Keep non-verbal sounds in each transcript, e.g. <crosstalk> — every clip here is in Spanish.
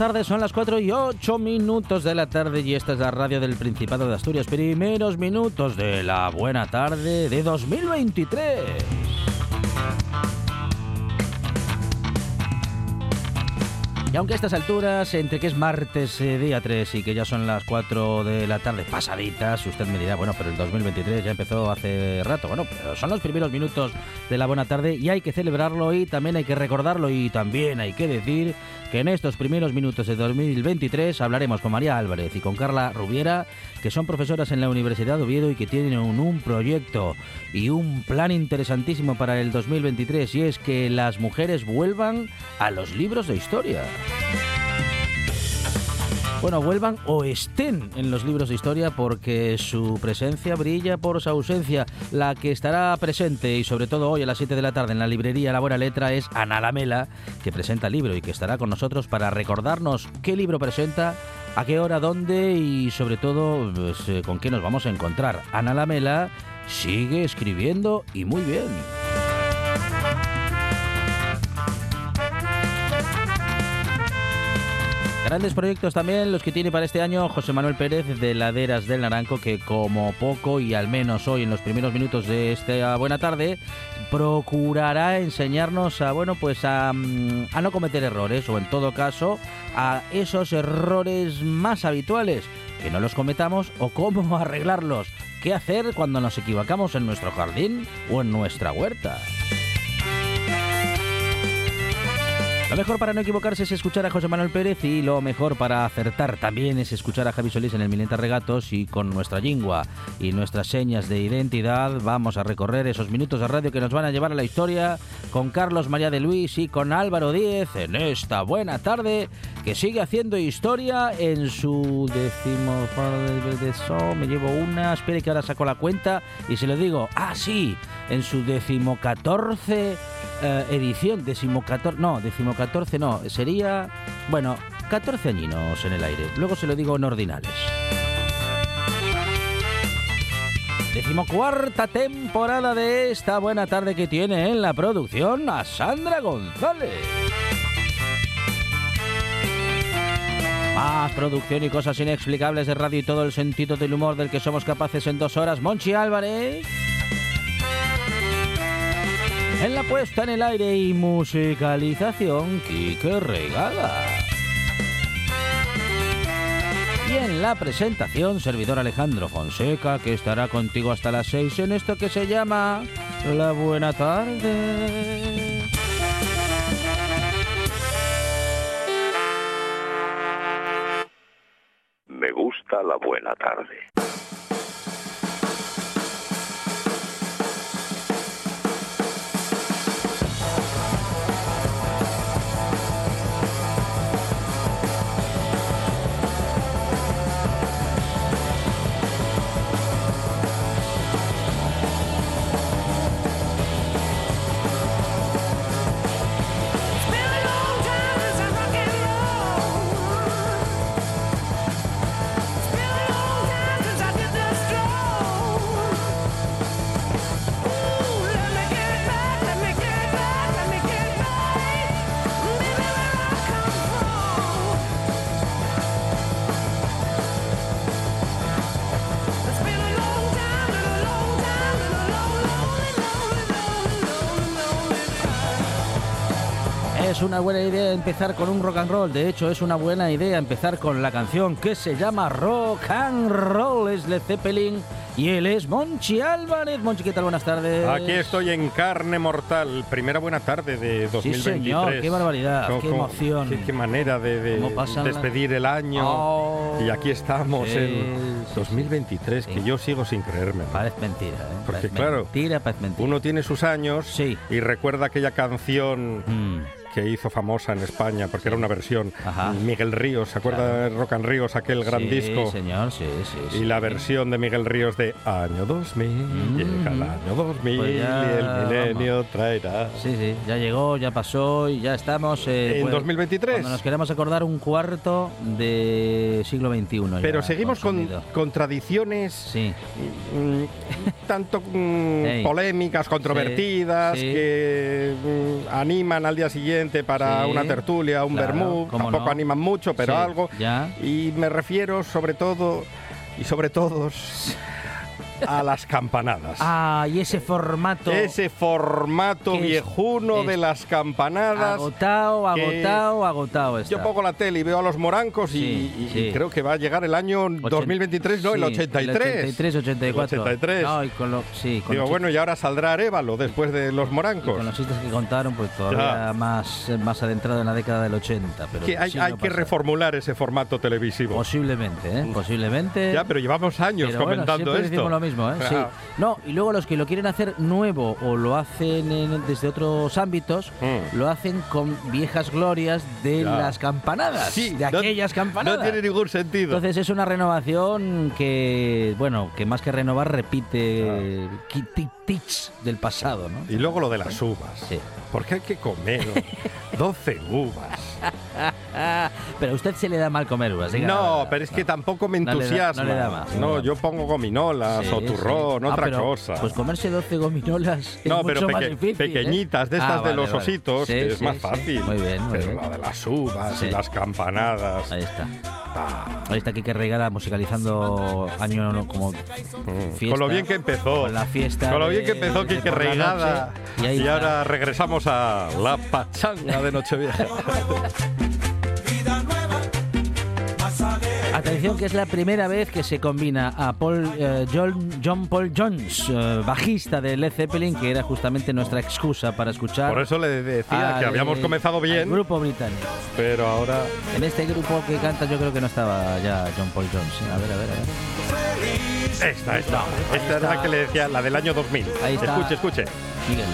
Son las 4 y 8 minutos de la tarde y esta es la radio del Principado de Asturias. Primeros minutos de la buena tarde de 2023. Y aunque a estas alturas, entre que es martes eh, día 3 y que ya son las 4 de la tarde pasaditas, usted me dirá, bueno, pero el 2023 ya empezó hace rato. Bueno, pero son los primeros minutos de la buena tarde y hay que celebrarlo y también hay que recordarlo y también hay que decir que en estos primeros minutos de 2023 hablaremos con María Álvarez y con Carla Rubiera, que son profesoras en la Universidad de Oviedo y que tienen un, un proyecto y un plan interesantísimo para el 2023 y es que las mujeres vuelvan a los libros de historia. Bueno, vuelvan o estén en los libros de historia porque su presencia brilla por su ausencia. La que estará presente y sobre todo hoy a las 7 de la tarde en la librería La Buena Letra es Ana Lamela, que presenta el libro y que estará con nosotros para recordarnos qué libro presenta, a qué hora, dónde y sobre todo pues, eh, con qué nos vamos a encontrar. Ana Lamela sigue escribiendo y muy bien. Grandes proyectos también los que tiene para este año José Manuel Pérez de Laderas del Naranco, que como poco y al menos hoy en los primeros minutos de esta buena tarde, procurará enseñarnos a bueno pues a, mm, a no cometer errores o en todo caso a esos errores más habituales, que no los cometamos o cómo <laughs> arreglarlos, qué hacer cuando nos equivocamos en nuestro jardín o en nuestra huerta. Lo mejor para no equivocarse es escuchar a José Manuel Pérez y lo mejor para acertar también es escuchar a Javi Solís en el Milenta Regatos y con nuestra lingua y nuestras señas de identidad vamos a recorrer esos minutos de radio que nos van a llevar a la historia con Carlos María de Luis y con Álvaro Díez en esta buena tarde que sigue haciendo historia en su décimo... Me llevo una, espere que ahora saco la cuenta y se lo digo, ah sí, en su decimocatorce eh, edición, decimocatorce, no, decimocatorce no, sería, bueno, 14 añinos en el aire. Luego se lo digo en ordinales. Decimocuarta temporada de esta buena tarde que tiene en la producción a Sandra González. Más producción y cosas inexplicables de radio y todo el sentido del humor del que somos capaces en dos horas. Monchi Álvarez. En la puesta en el aire y musicalización, Kike Regala. Y en la presentación, servidor Alejandro Fonseca, que estará contigo hasta las 6 en esto que se llama La Buena Tarde. Me gusta la buena tarde. Una buena idea empezar con un rock and roll. De hecho, es una buena idea empezar con la canción que se llama Rock and Roll. Es Led Zeppelin Y él es Monchi Álvarez. Monchi, ¿qué tal? Buenas tardes. Aquí estoy en carne mortal. Primera buena tarde de 2023. Sí, señor. Qué barbaridad. Qué emoción. Qué, qué manera de, de pasan la- despedir el año. Oh. Y aquí estamos Sí, en sí, 2023, sí. que yo sigo sin creerme. Parece mentira, ¿eh? Porque, Parece claro, Mentira, parece mentira. Uno tiene sus años y recuerda aquella canción Mm, que hizo famosa en España, porque era una versión. Ajá. Miguel Ríos, ¿se acuerda Claro. de Rock and Ríos, aquel gran sí, disco? señor, sí, sí. Y la versión de Miguel Ríos de Año 2000, Mm. llega el año 2000 Pues ya, y el milenio traerá. Sí, sí, ya llegó, ya pasó y ya estamos. eh, En pues, 2023. Cuando nos queremos acordar un cuarto de siglo XXI. Pero seguimos con, consumido. con tradiciones Sí, mm, tanto mm, <laughs> Ey. polémicas, controvertidas, que mm, animan al día siguiente para Sí, una tertulia, un claro, vermú. Tampoco no. animan mucho, pero Sí, algo. Ya. Y me refiero sobre todo, y sobre todos, a las campanadas. Ah, y ese formato. Ese formato viejuno es de las campanadas. Agotado, agotado, agotado está. Yo pongo la tele y veo a los morancos y- Sí, y, y sí. creo que va a llegar el año 2023, no, el Sí, 83. El 83, 84. El 83. No, y con lo, sí, con Digo, los bueno, y ahora saldrá Arevalo después de los Y morancos. con los chistes que contaron, pues todavía Ya. más, más adentrado en la década del 80. Pero Que hay, sí hay no que pasa. reformular ese formato televisivo. Posiblemente, ¿eh? Posiblemente. Ya, pero llevamos años Pero bueno, comentando esto. lo mismo, ¿eh? Sí. No, y luego los que lo quieren hacer nuevo o lo hacen en- desde otros ámbitos, Mm. lo hacen con viejas glorias de Ya. las campanadas, Sí, de no- aquellas campanadas. No tiene ningún sentido. Entonces es una renovación que, bueno, que más que renovar repite tics del pasado, ¿no? y luego lo de las uvas. Sí. Porque hay que comer <laughs> 12 uvas. Pero a usted se le da mal comer uvas. diga la No, pero es que tampoco me No le da- entusiasma. no le da más, no No, le da yo pongo gominolas Sí, o turrón, sí. Ah, otra pero, cosa. Pues comerse 12 gominolas es no, pero mucho más peque- difícil, ¿eh? pequeñitas, de estas Ah, de los vale. ositos, Sí, que es más fácil. Muy bien, muy pero bien. la de las uvas y las campanadas. Ahí está. Ah, Ahí está Kike Reigada musicalizando año no, como fiesta. Con lo bien que empezó. Con la fiesta Con lo bien que empezó de la Reigada. Y está. ahora regresamos a la pachanga de Nochevieja. <laughs> Atención que es la primera vez que se combina a Paul, eh, John, John Paul Jones, eh, bajista de Led Zeppelin, que era justamente nuestra excusa para escuchar Por eso le decía que habíamos comenzado al bien, grupo británico. pero ahora En este grupo que canta yo creo que no estaba ya John Paul Jones. ¿eh? A ver, a ver, a ver. esta, esta. Esta era la que le decía, la del año 2000. Ahí está. Escuche, escuche. Miguel.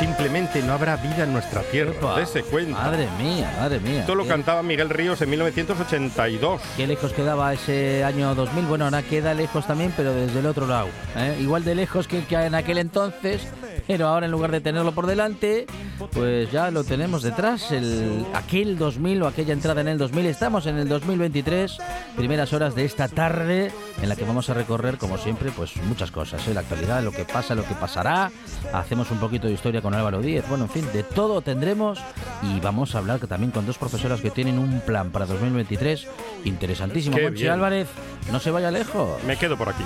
Simplemente no habrá vida en nuestra tierra. Epa. Dese cuenta. Madre mía, madre mía. Esto lo cantaba Miguel Ríos en 1982. Qué lejos quedaba ese año 2000. Bueno, ahora queda lejos también, pero desde el otro lado. ¿eh? Igual de lejos que, que en aquel entonces, pero ahora en lugar de tenerlo por delante, pues ya lo tenemos detrás. El, aquel 2000 o aquella entrada en el 2000. Estamos en el 2023, primeras horas de esta tarde, en la que vamos a recorrer, como siempre, pues muchas cosas. ¿eh? La actualidad, lo que pasa, lo que pasará. Hacemos un poquito de historia con Álvaro Díez. Bueno, en fin, de todo tendremos. Y vamos a hablar también con dos profesoras que tienen un plan para 2023 interesantísimo. Monchi. Álvarez, no se vaya lejos. Me quedo por aquí.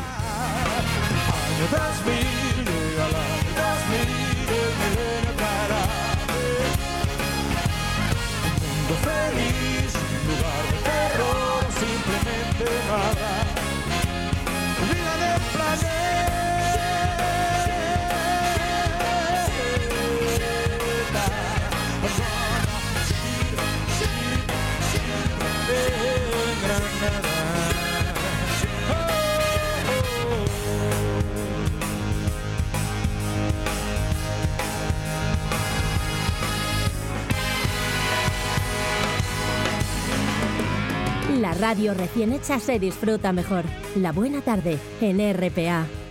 La radio recién hecha se disfruta mejor. La buena tarde en RPA.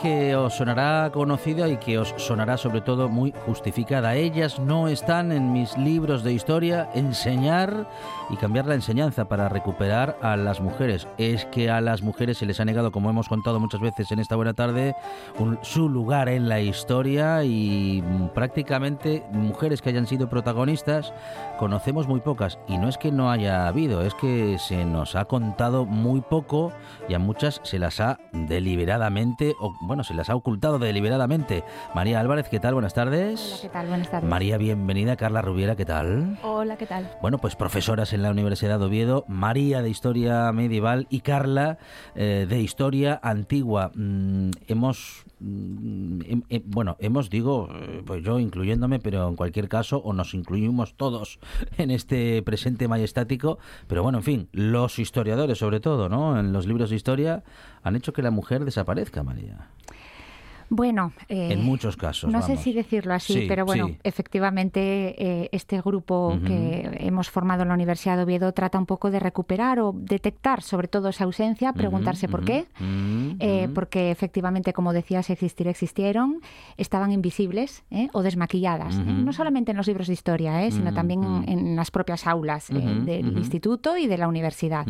Que os sonará conocida y que os sonará sobre todo muy justificada. Ellas no están en mis libros de historia. Enseñar y cambiar la enseñanza para recuperar a las mujeres. Es que a las mujeres se les ha negado, como hemos contado muchas veces en esta buena tarde, un- su lugar en la historia y mm, prácticamente mujeres que hayan sido protagonistas conocemos muy pocas. Y no es que no haya habido, es que se nos ha contado muy poco y a muchas se las ha deliberadamente, o bueno, se las ha ocultado deliberadamente. María Álvarez, ¿qué tal? Buenas tardes. Hola, ¿qué tal? Buenas tardes. María, bienvenida. Carla Rubiera, ¿qué tal? Hola, ¿qué tal? Bueno, pues profesoras en la Universidad de Oviedo, María de Historia Medieval y Carla eh, de Historia Antigua. Mm, hemos, bueno, hemos, digo, eh, pues yo incluyéndome, pero en cualquier caso, o nos incluimos todos <laughs> en este presente majestático, pero bueno, en fin, los historiadores sobre todo, ¿no? En los libros de historia han hecho que la mujer desaparezca, María. Bueno, eh, En muchos casos, No sé si decirlo así, Sí, pero bueno, sí. efectivamente eh, este grupo que hemos formado en la Universidad de Oviedo trata un poco de recuperar o detectar sobre todo esa ausencia, preguntarse por qué. eh, porque efectivamente, como decías, existir existieron, estaban invisibles ¿eh? o desmaquilladas. No solamente en los libros de historia, ¿eh? sino también en, en las propias aulas del instituto y de la universidad.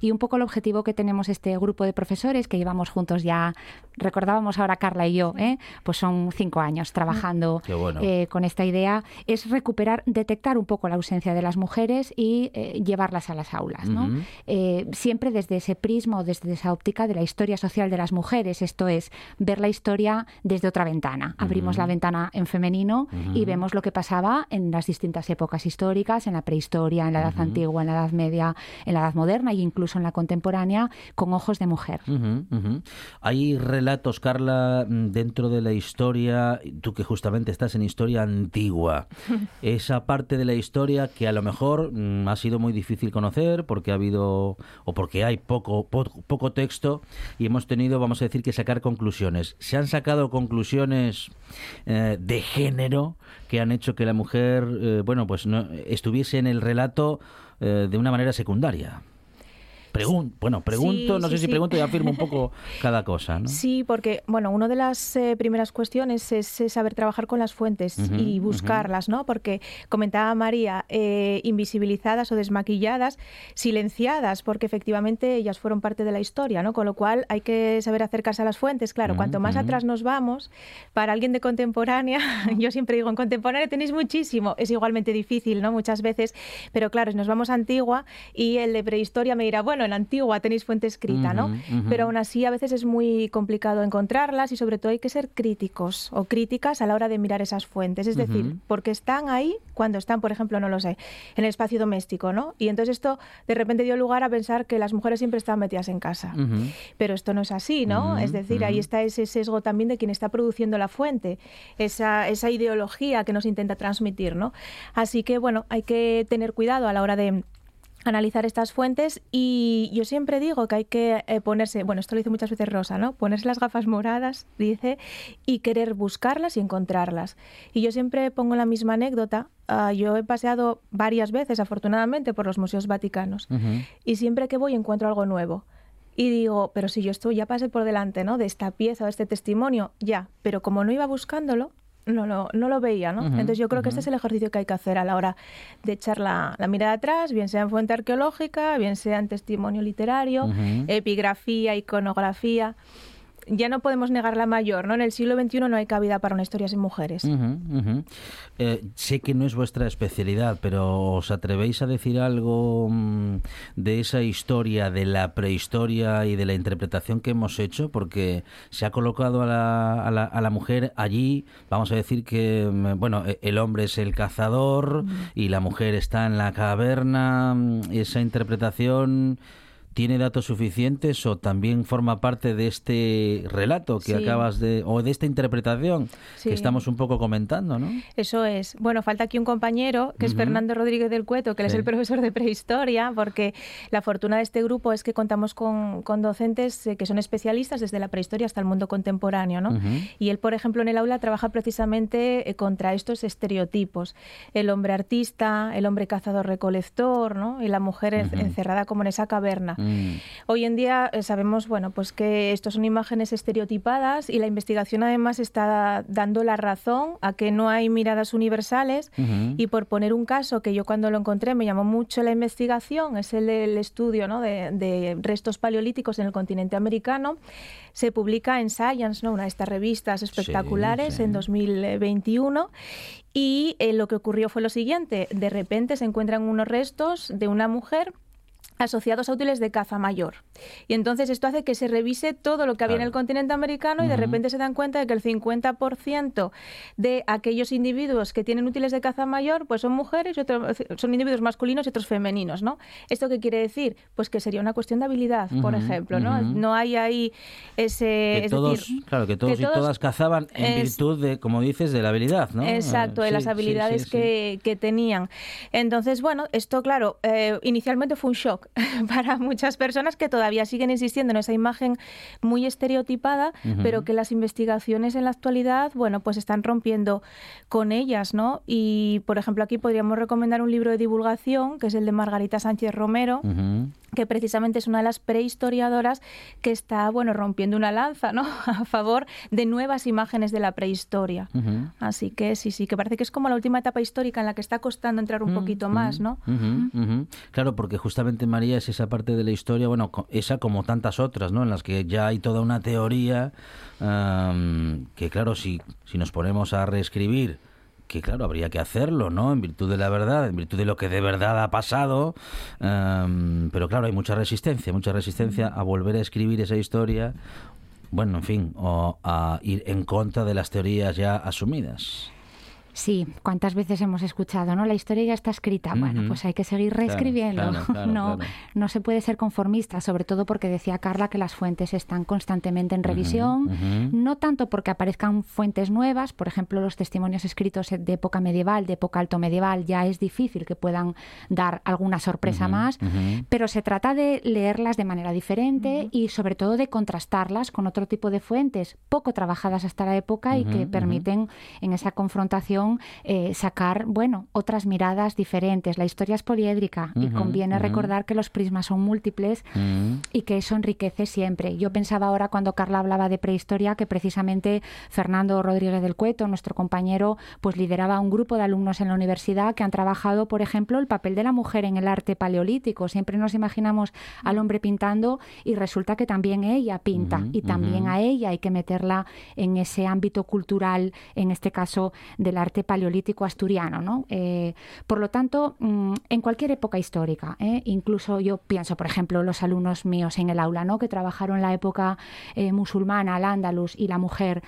Y un poco el objetivo que tenemos este grupo de profesores que llevamos juntos ya, recordábamos ahora Carla y yo, ¿eh? pues son cinco años trabajando bueno. eh, con esta idea, es recuperar, detectar un poco la ausencia de las mujeres y eh, llevarlas a las aulas. ¿no? Siempre desde ese prisma o desde esa óptica de la historia social de las mujeres, esto es, ver la historia desde otra ventana. Abrimos la ventana en femenino y vemos lo que pasaba en las distintas épocas históricas, en la prehistoria, en la edad antigua, en la edad media, en la edad moderna e incluso en la contemporánea, con ojos de mujer. Hay relatos, Carla, mm, dentro de la historia, tú que justamente estás en historia antigua, <laughs> esa parte de la historia que a lo mejor mm, ha sido muy difícil conocer porque ha habido o porque hay poco, po- poco texto y hemos tenido, vamos a decir, que sacar conclusiones. ¿Se han sacado conclusiones eh, de género que han hecho que la mujer, eh, bueno, pues no, estuviese en el relato eh, de una manera secundaria? Pregun- bueno, pregunto, Sí, no sé sí, si pregunto y afirmo un poco <laughs> cada cosa, ¿no? Sí, porque bueno, una de las eh, primeras cuestiones es, saber trabajar con las fuentes y buscarlas, ¿no? Porque comentaba María, eh, invisibilizadas o desmaquilladas, silenciadas, porque efectivamente ellas fueron parte de la historia, ¿no? Con lo cual hay que saber acercarse a las fuentes. Claro, cuanto más atrás nos vamos, para alguien de contemporánea, <laughs> yo siempre digo, en contemporánea tenéis muchísimo, es igualmente difícil, ¿no? Muchas veces, pero claro, si nos vamos a antigua y el de prehistoria me dirá, bueno, en la antigua tenéis fuente escrita, ¿no? Pero aún así a veces es muy complicado encontrarlas y sobre todo hay que ser críticos o críticas a la hora de mirar esas fuentes. Es decir, porque están ahí cuando están, por ejemplo, no lo sé, en el espacio doméstico, ¿no? Y entonces esto de repente dio lugar a pensar que las mujeres siempre estaban metidas en casa. Pero esto no es así, ¿no? Es decir, ahí está ese sesgo también de quien está produciendo la fuente, esa, esa ideología que nos intenta transmitir, ¿no? Así que, bueno, hay que tener cuidado a la hora de analizar estas fuentes y yo siempre digo que hay que eh, ponerse, bueno, esto lo dice muchas veces Rosa, ¿no? Ponerse las gafas moradas, dice, y querer buscarlas y encontrarlas. Y yo siempre pongo la misma anécdota. ah, yo he paseado varias veces, afortunadamente, por los museos vaticanos y siempre que voy encuentro algo nuevo. Y digo, pero si yo estoy, ya pasé por delante, ¿no? De esta pieza o de este testimonio, ya. Pero como no iba buscándolo, no lo, no lo veía, ¿no? Entonces yo creo que este es el ejercicio que hay que hacer a la hora de echar la, la mirada atrás, bien sea en fuente arqueológica, bien sea en testimonio literario, epigrafía, iconografía. Ya no podemos negar la mayor, ¿no? En el siglo XXI no hay cabida para una historia sin mujeres. Eh, sé que no es vuestra especialidad, pero ¿os atrevéis a decir algo mm, de esa historia, de la prehistoria y de la interpretación que hemos hecho? Porque se ha colocado a la, a la, a la mujer allí, vamos a decir que, mm, bueno, e- el hombre es el cazador y la mujer está en la caverna. mm, Esa interpretación... ¿Tiene datos suficientes o también forma parte de este relato que Sí. acabas de... o de esta interpretación Sí. que estamos un poco comentando, ¿no? Eso es. Bueno, falta aquí un compañero, que es. Fernando Rodríguez del Cueto, que él es el profesor de prehistoria, porque la fortuna de este grupo es que contamos con, con docentes eh, que son especialistas desde la prehistoria hasta el mundo contemporáneo, ¿no? Y él, por ejemplo, en el aula trabaja precisamente eh, contra estos estereotipos. El hombre artista, el hombre cazador-recolector, ¿no? Y la mujer encerrada como en esa caverna. Mm. Hoy en día eh, sabemos, bueno, pues que estos son imágenes estereotipadas y la investigación además está dando la razón a que no hay miradas universales y por poner un caso que yo cuando lo encontré me llamó mucho la investigación, es el del estudio ¿no? de, de restos paleolíticos en el continente americano, se publica en Science, ¿no? una de estas revistas espectaculares sí. en 2021 y eh, lo que ocurrió fue lo siguiente, de repente se encuentran unos restos de una mujer asociados a útiles de caza mayor. Y entonces esto hace que se revise todo lo que había en el continente americano y de repente se dan cuenta de que el 50% de aquellos individuos que tienen útiles de caza mayor pues son mujeres y otros son individuos masculinos y otros femeninos, ¿no? ¿Esto qué quiere decir? Pues que sería una cuestión de habilidad, por ejemplo, ¿no? No hay ahí ese que es todos, decir, claro, que todos y todos- todas cazaban en es- virtud de, como dices, de la habilidad, ¿no? Exacto, de sí, las habilidades sí, sí. Que, que tenían. Entonces, bueno, esto, claro, eh, inicialmente fue un shock <laughs> para muchas personas que todavía siguen insistiendo en esa imagen muy estereotipada, pero que las investigaciones en la actualidad, bueno, pues están rompiendo con ellas, ¿no? Y, por ejemplo, aquí podríamos recomendar un libro de divulgación, que es el de Margarita Sánchez Romero. Que precisamente es una de las prehistoriadoras que está, bueno, rompiendo una lanza, ¿no? <laughs> A favor de nuevas imágenes de la prehistoria. Así que sí, sí, que parece que es como la última etapa histórica en la que está costando entrar un poquito más, ¿no? Ujú, ujú. Claro, porque justamente María es esa parte de la historia, bueno, esa como tantas otras, ¿no? En las que ya hay toda una teoría que, claro, si, si nos ponemos a reescribir, que claro, habría que hacerlo, ¿no? En virtud de la verdad, en virtud de lo que de verdad ha pasado, am, pero claro, hay mucha resistencia, mucha resistencia a volver a escribir esa historia, bueno, en fin, o a ir en contra de las teorías ya asumidas. Sí, cuántas veces hemos escuchado, ¿no? La historia ya está escrita. Bueno, pues hay que seguir reescribiendo. claro, claro, <laughs> no, claro. no se puede ser conformista, sobre todo porque decía Carla que las fuentes están constantemente en revisión. No tanto porque aparezcan fuentes nuevas, por ejemplo, los testimonios escritos de época medieval, de época alto medieval, ya es difícil que puedan dar alguna sorpresa más, pero se trata de leerlas de manera diferente y sobre todo de contrastarlas con otro tipo de fuentes poco trabajadas hasta la época y que permiten en esa confrontación eh, sacar, bueno, otras miradas diferentes. La historia es poliédrica y conviene recordar que los prismas son múltiples Mm. y que eso enriquece siempre. Yo pensaba ahora cuando Carla hablaba de prehistoria que precisamente Fernando Rodríguez del Cueto, nuestro compañero, pues lideraba un grupo de alumnos en la universidad que han trabajado, por ejemplo, el papel de la mujer en el arte paleolítico. Siempre nos imaginamos al hombre pintando y resulta que también ella pinta y también a ella hay que meterla en ese ámbito cultural, en este caso del arte paleolítico asturiano. ¿no? Eh, por lo tanto, mm, en cualquier época histórica, ¿eh? incluso yo pienso, por ejemplo, los alumnos míos en el aula, ¿no? que trabajaron la época eh, musulmana, el Andalus y la mujer,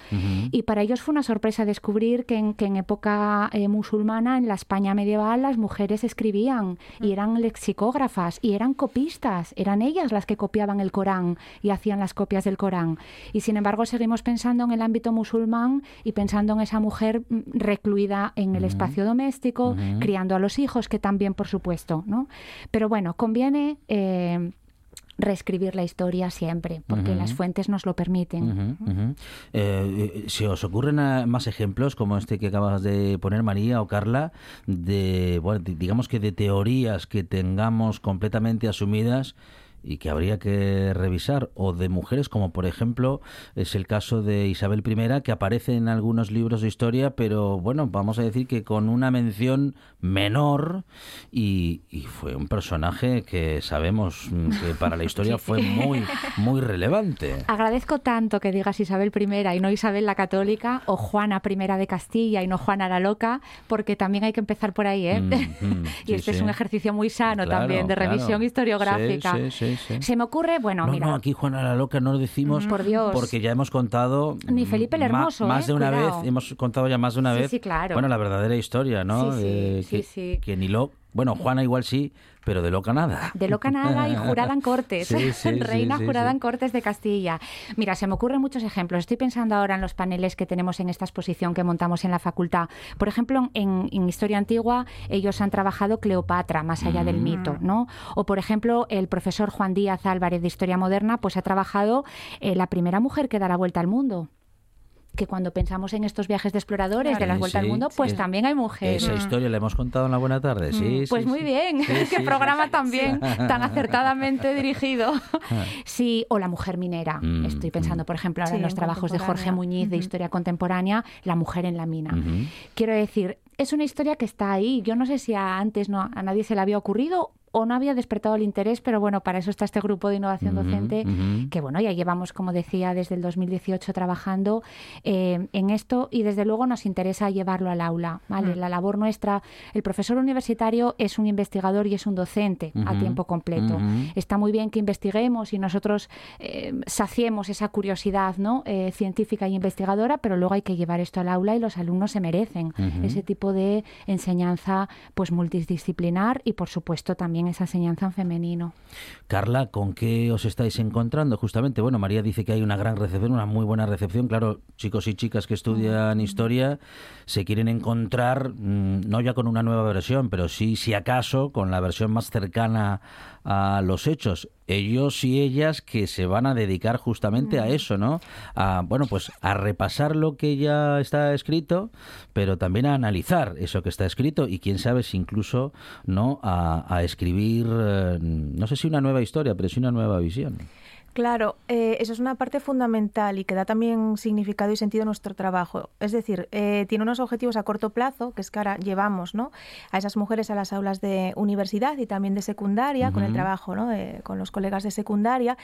y para ellos fue una sorpresa descubrir que en, que en época musulmana, en la España medieval, las mujeres escribían y eran lexicógrafas y eran copistas, eran ellas las que copiaban el Corán y hacían las copias del Corán. Y sin embargo seguimos pensando en el ámbito musulmán y pensando en esa mujer mm, en el espacio doméstico, criando a los hijos, que también, por supuesto, ¿no? Pero bueno, conviene... eh, reescribir la historia siempre, porque las fuentes nos lo permiten. Eh, ¿Se os ocurren más ejemplos como este que acabas de poner María o Carla de, bueno, di- digamos que de teorías que tengamos completamente asumidas y que habría que revisar o de mujeres como por ejemplo es el caso de Isabel I que aparece en algunos libros de historia pero bueno vamos a decir que con una mención menor y, y fue un personaje que sabemos que para la <laughs> historia fue muy muy relevante Agradezco tanto que digas Isabel I y no Isabel la Católica o Juana I de Castilla y no Juana la Loca, porque también hay que empezar por ahí, ¿eh? Mm, mm, <laughs> y sí, este es un ejercicio muy sano Claro, también de claro. revisión historiográfica. Sí, sí, sí, sí. Se me ocurre, bueno, No, mira, no, aquí Juana la Loca no lo decimos Por Dios. porque ya hemos contado Ni Felipe el Hermoso, más ¿eh? de una Cuidado. vez hemos contado ya más de una Sí, vez sí, claro. bueno la verdadera historia no Sí, sí, que, sí. que ni lo bueno Juana igual sí pero de loca nada de loca nada y jurada en Cortes, <laughs> Sí, <laughs> sí, reina sí, jurada en Cortes de Castilla. Mira, se me ocurren muchos ejemplos. Estoy pensando ahora en los paneles que tenemos en esta exposición que montamos en la facultad. Por ejemplo, en, en Historia Antigua ellos han trabajado Cleopatra, más allá del mito, ¿no? O, por ejemplo, el profesor Juan Díaz Álvarez de Historia Moderna, pues ha trabajado eh, la primera mujer que da la vuelta al mundo. Que cuando pensamos en estos viajes de exploradores, de las Sí, vueltas al mundo, pues es- también hay mujeres. Esa historia la hemos contado en la buena tarde, sí. Pues sí, muy sí. bien, Sí, <laughs> qué sí, programa sí, sí. también tan acertadamente <laughs> dirigido. <laughs> Sí, o la mujer minera. Mm, Estoy pensando, por ejemplo, ahora Sí, en los en trabajos de Jorge. Muñiz de. Historia Contemporánea, la mujer en la mina. Quiero decir, es una historia que está ahí. Yo no sé si a- antes no, a nadie se le había ocurrido o no había despertado el interés, pero bueno, para eso está este grupo de innovación docente, que bueno, ya llevamos, como decía, desde el 2018 trabajando eh, en esto y desde luego nos interesa llevarlo al aula. ¿vale? Mm. La labor nuestra, el profesor universitario es un investigador y es un docente a tiempo completo. Está muy bien que investiguemos y nosotros eh, saciemos esa curiosidad ¿no? Eh, científica y investigadora, pero luego hay que llevar esto al aula y los alumnos se merecen ese tipo de enseñanza pues multidisciplinar y por supuesto también esa enseñanza en femenino. Carla, ¿con qué os estáis encontrando? Justamente, bueno, María dice que hay una gran recepción, una muy buena recepción. Claro, chicos y chicas que estudian historia se quieren encontrar, mm, no ya con una nueva versión, pero sí, si acaso, con la versión más cercana a los hechos. Ellos y ellas que se van a dedicar justamente a eso, ¿no? A, bueno, pues a repasar lo que ya está escrito, pero también a analizar eso que está escrito y quién sabe si incluso, ¿no? A, a escribir, eh, no sé si una nueva historia, pero sí una nueva visión. Claro, eh, eso es una parte fundamental y que da también significado y sentido a nuestro trabajo. Es decir, eh, tiene unos objetivos a corto plazo, que es que ahora llevamos ¿no? a esas mujeres a las aulas de universidad y también de secundaria, con el trabajo ¿no? de- con los colegas de secundaria,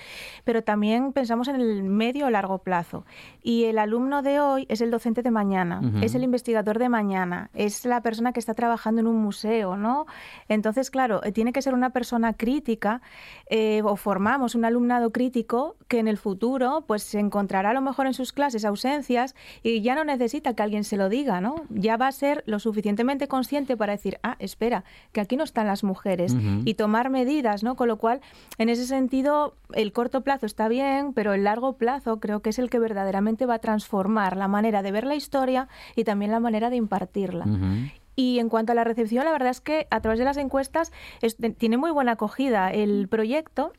pero también pensamos en el medio o largo plazo. Y el alumno de hoy es el docente de mañana, es el investigador de mañana, es la persona que está trabajando en un museo, ¿no? Entonces, claro, eh, tiene que ser una persona crítica eh, o formamos un alumnado crítico que en el futuro pues se encontrará a lo mejor en sus clases ausencias y ya no necesita que alguien se lo diga, ¿no? Ya va a ser lo suficientemente consciente para decir, ah, espera, que aquí no están las mujeres y tomar medidas, ¿no? Con lo cual, en ese sentido, el corto plazo está bien, pero el largo plazo creo que es el que verdaderamente va a transformar la manera de ver la historia y también la manera de impartirla. Y en cuanto a la recepción, la verdad es que a través de las encuestas es- tiene muy buena acogida el proyecto.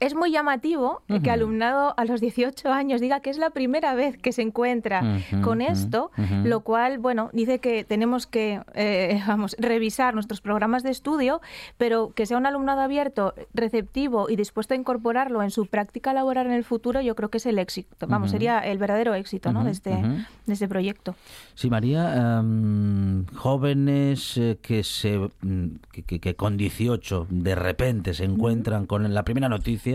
Es muy llamativo eh, que Ujú. alumnado a los 18 años diga que es la primera vez que se encuentra con esto, lo cual, bueno, dice que tenemos que, eh, vamos, revisar nuestros programas de estudio, pero que sea un alumnado abierto, receptivo y dispuesto a incorporarlo en su práctica laboral en el futuro, yo creo que es el éxito. Vamos, sería el verdadero éxito, ¿no? De, este, de este proyecto. Sí, María, em, jóvenes eh, que se mm, que, que- que con 18 de repente se encuentran con la primera noticia,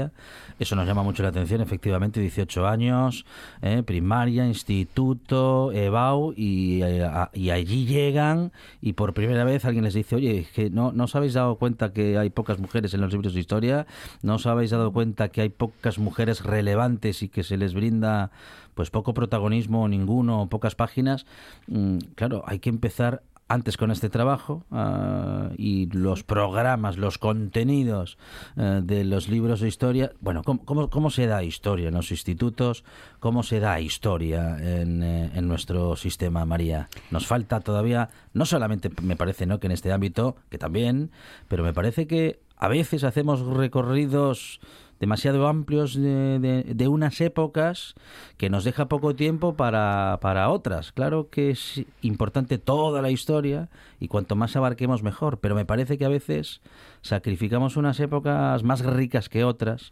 eso nos llama mucho la atención, efectivamente, 18 años, eh, primaria, instituto, EBAU, y, eh, y allí llegan y por primera vez alguien les dice, oye, que no, no os habéis dado cuenta que hay pocas mujeres en los libros de historia, no os habéis dado cuenta que hay pocas mujeres relevantes y que se les brinda pues poco protagonismo, ninguno, pocas páginas. Mm, claro, hay que empezar antes con este trabajo ah, y los programas, los contenidos eh, de los libros de historia. Bueno, ¿cómo, cómo, cómo se da historia en los institutos? ¿Cómo se da historia en, eh, en nuestro sistema, María? Nos falta todavía, no solamente me parece ¿no? que en este ámbito, que también, pero me parece que a veces hacemos recorridos demasiado amplios de, de- unas épocas que nos deja poco tiempo para, para otras. Claro que es importante toda la historia y cuanto más abarquemos mejor, pero me parece que a veces sacrificamos unas épocas más ricas que otras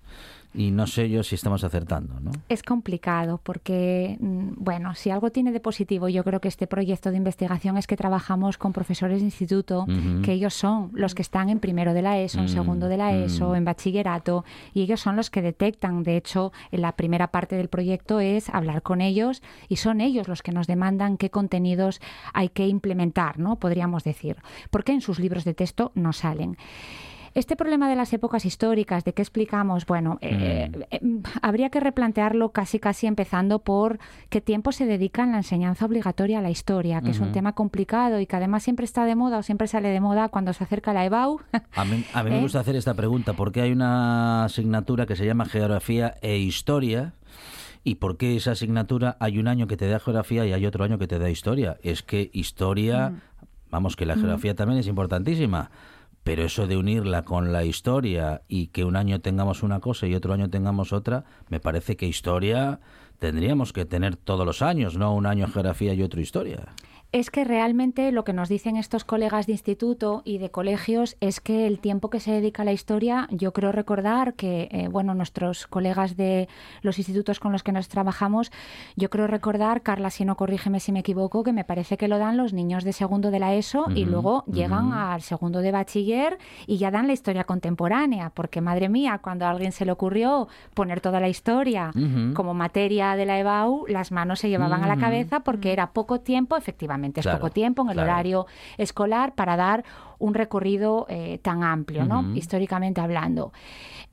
y no sé yo si estamos acertando, ¿no? Es complicado porque, mm, bueno, si algo tiene de positivo, yo creo que este proyecto de investigación es que trabajamos con profesores de instituto, que ellos son los que están en primero de la ESO, en Mm, segundo de la ESO, mm. en bachillerato, y ellos son los que detectan. De hecho, en la primera parte del proyecto es hablar con ellos y son ellos los que nos demandan qué contenidos hay que implementar, ¿no? Podríamos decir. Porque en sus libros de texto no salen. Este problema de las épocas históricas, de qué explicamos, bueno, eh, eh, habría que replantearlo casi casi empezando por qué tiempo se dedica en la enseñanza obligatoria a la historia, que es un tema complicado y que además siempre está de moda o siempre sale de moda cuando se acerca la EBAU. <laughs> A mí, a mí me ¿Eh? gusta hacer esta pregunta porque hay una asignatura que se llama Geografía e Historia. ¿Y por qué esa asignatura hay un año que te da geografía y hay otro año que te da historia? Es que historia, vamos, que la geografía también es importantísima, pero eso de unirla con la historia y que un año tengamos una cosa y otro año tengamos otra, me parece que historia tendríamos que tener todos los años, no un año geografía y otro historia es que realmente lo que nos dicen estos colegas de instituto y de colegios es que el tiempo que se dedica a la historia, yo creo recordar que, eh, bueno, nuestros colegas de los institutos con los que nos trabajamos, yo creo recordar, Carla, si no corrígeme si me equivoco, que me parece que lo dan los niños de segundo de la ESO y luego llegan al segundo de bachiller y ya dan la historia contemporánea, porque madre mía, cuando a alguien se le ocurrió poner toda la historia como materia de la EBAU, las manos se llevaban a la cabeza porque era poco tiempo, efectivamente es poco tiempo en el horario escolar para dar un recorrido eh, tan amplio, ¿no? históricamente hablando.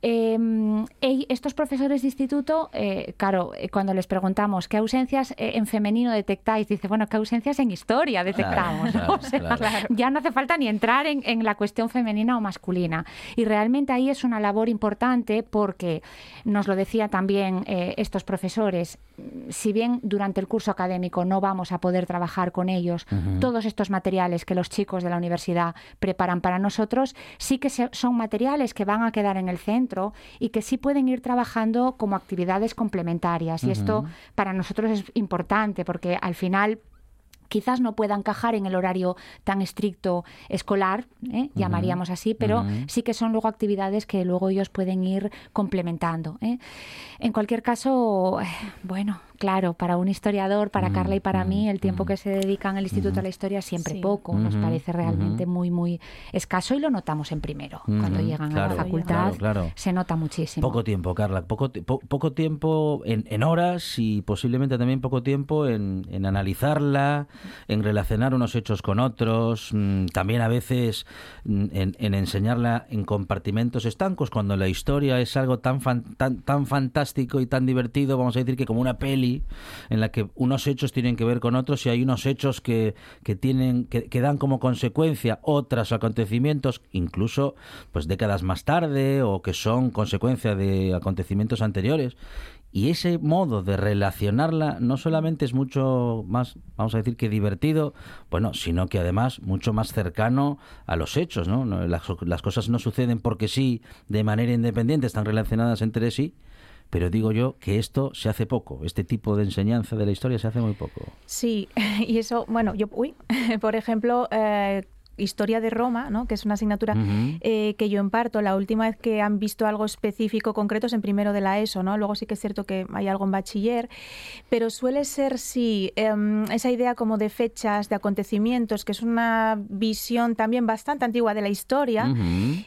Em, estos profesores de instituto, eh, claro, eh, cuando les preguntamos qué ausencias en femenino detectáis, dice, bueno, qué ausencias en historia detectamos. <laughs> ya no hace falta ni entrar en, en, la cuestión femenina o masculina. Y realmente ahí es una labor importante porque, nos lo decía también estos profesores, si bien durante el curso académico no vamos a poder trabajar con ellos todos estos materiales que los chicos de la universidad preparan para nosotros, sí que son materiales que van a quedar en el centro y que sí pueden ir trabajando como actividades complementarias. Y esto para nosotros es importante porque al final quizás no pueda encajar en el horario tan estricto escolar, ¿eh? llamaríamos así, pero sí que son luego actividades que luego ellos pueden ir complementando. ¿eh? En cualquier caso, bueno, claro, para un historiador, para Carla y para mí, el tiempo que se dedica en el Instituto a la Historia siempre poco, nos parece realmente muy, muy escaso y lo notamos en primero. Cuando llegan a la facultad se nota muchísimo. Poco tiempo, Carla, poco, poco tiempo en, horas y posiblemente también poco tiempo en, en, analizarla, en relacionar unos hechos con otros, mm, también a veces mm, en, enseñarla en compartimentos estancos, cuando la historia es algo tan, tan, tan fantástico y tan divertido, vamos a decir que como una peli en la que unos hechos tienen que ver con otros y hay unos hechos que, que tienen que, dan como consecuencia otros acontecimientos, incluso pues décadas más tarde o que son consecuencia de acontecimientos anteriores. Y ese modo de relacionarla no solamente es mucho más, vamos a decir que divertido, bueno, sino que además mucho más cercano a los hechos, ¿no? Las, las cosas no suceden porque sí, de manera independiente, están relacionadas entre sí, pero digo yo que esto se hace poco, este tipo de enseñanza de la historia se hace muy poco. Sí, <laughs> y eso, bueno, yo, uy, <laughs> por ejemplo, eh, Historia de Roma, ¿no? que es una asignatura eh, que yo imparto. La última vez que han visto algo específico, concreto, es en primero de la ESO. ¿no? Luego sí que es cierto que hay algo en bachiller, pero suele ser, sí, em, esa idea como de fechas, de acontecimientos, que es una visión también bastante antigua de la historia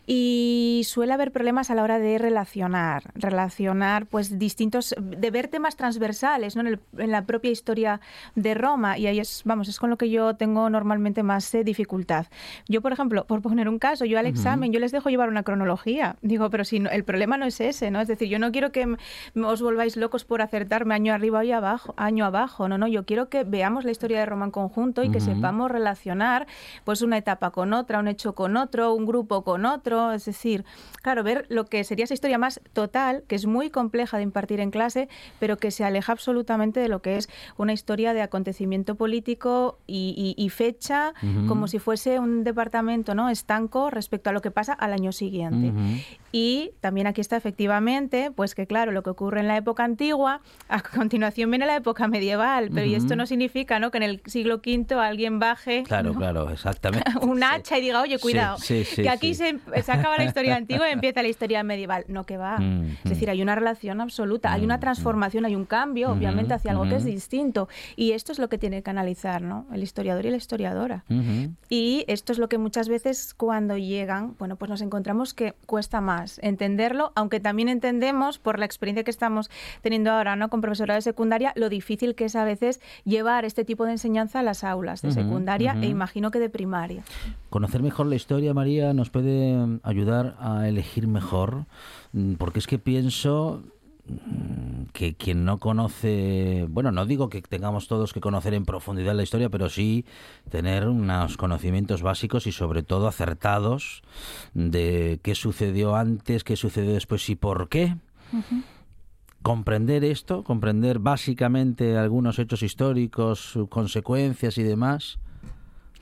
y suele haber problemas a la hora de relacionar, relacionar pues distintos, de ver temas transversales ¿no? en, la propia historia de Roma y ahí es, vamos, es con lo que yo tengo normalmente más eh, dificultad. Yo, por ejemplo, por poner un caso, yo al examen, yo les dejo llevar una cronología. Digo, pero si el problema no es ese, ¿no? Es decir, yo no quiero que os volváis locos por acertarme año arriba y abajo, año abajo. No, no, yo quiero que veamos la historia de Roma en conjunto y que sepamos relacionar pues una etapa con otra, un hecho con otro, un grupo con otro. Es decir, claro, ver lo que sería esa historia más total, que es muy compleja de impartir en clase, pero que se aleja absolutamente de lo que es una historia de acontecimiento político y, fecha, como si fuese un departamento ¿no? estanco respecto a lo que pasa al año siguiente. Y también aquí está efectivamente, pues que claro, lo que ocurre en la época antigua, a <laughs> continuación viene la época medieval, pero y esto no significa ¿no? que en el siglo V alguien baje claro, claro, exactamente. <laughs> un hacha y diga, oye, cuidado, que aquí se, se, acaba la historia <laughs> antigua y empieza la historia medieval. No, que va. Es decir, hay una relación absoluta, hay una transformación, hay un cambio, obviamente, hacia algo que es distinto. Y esto es lo que tiene que analizar ¿no? el historiador y la historiadora. Y esto es lo que muchas veces cuando llegan, bueno, pues nos encontramos que cuesta más entenderlo, aunque también entendemos por la experiencia que estamos teniendo ahora, ¿no? Con profesorado de secundaria, lo difícil que es a veces llevar este tipo de enseñanza a las aulas de secundaria e imagino que de primaria. Conocer mejor la historia, María, nos puede ayudar a elegir mejor, mm, porque es que pienso que quien no conoce, bueno, no digo que tengamos todos que conocer en profundidad la historia, pero sí tener unos conocimientos básicos y sobre todo acertados de qué sucedió antes, qué sucedió después y por qué. Comprender esto, comprender básicamente algunos hechos históricos, sus consecuencias y demás,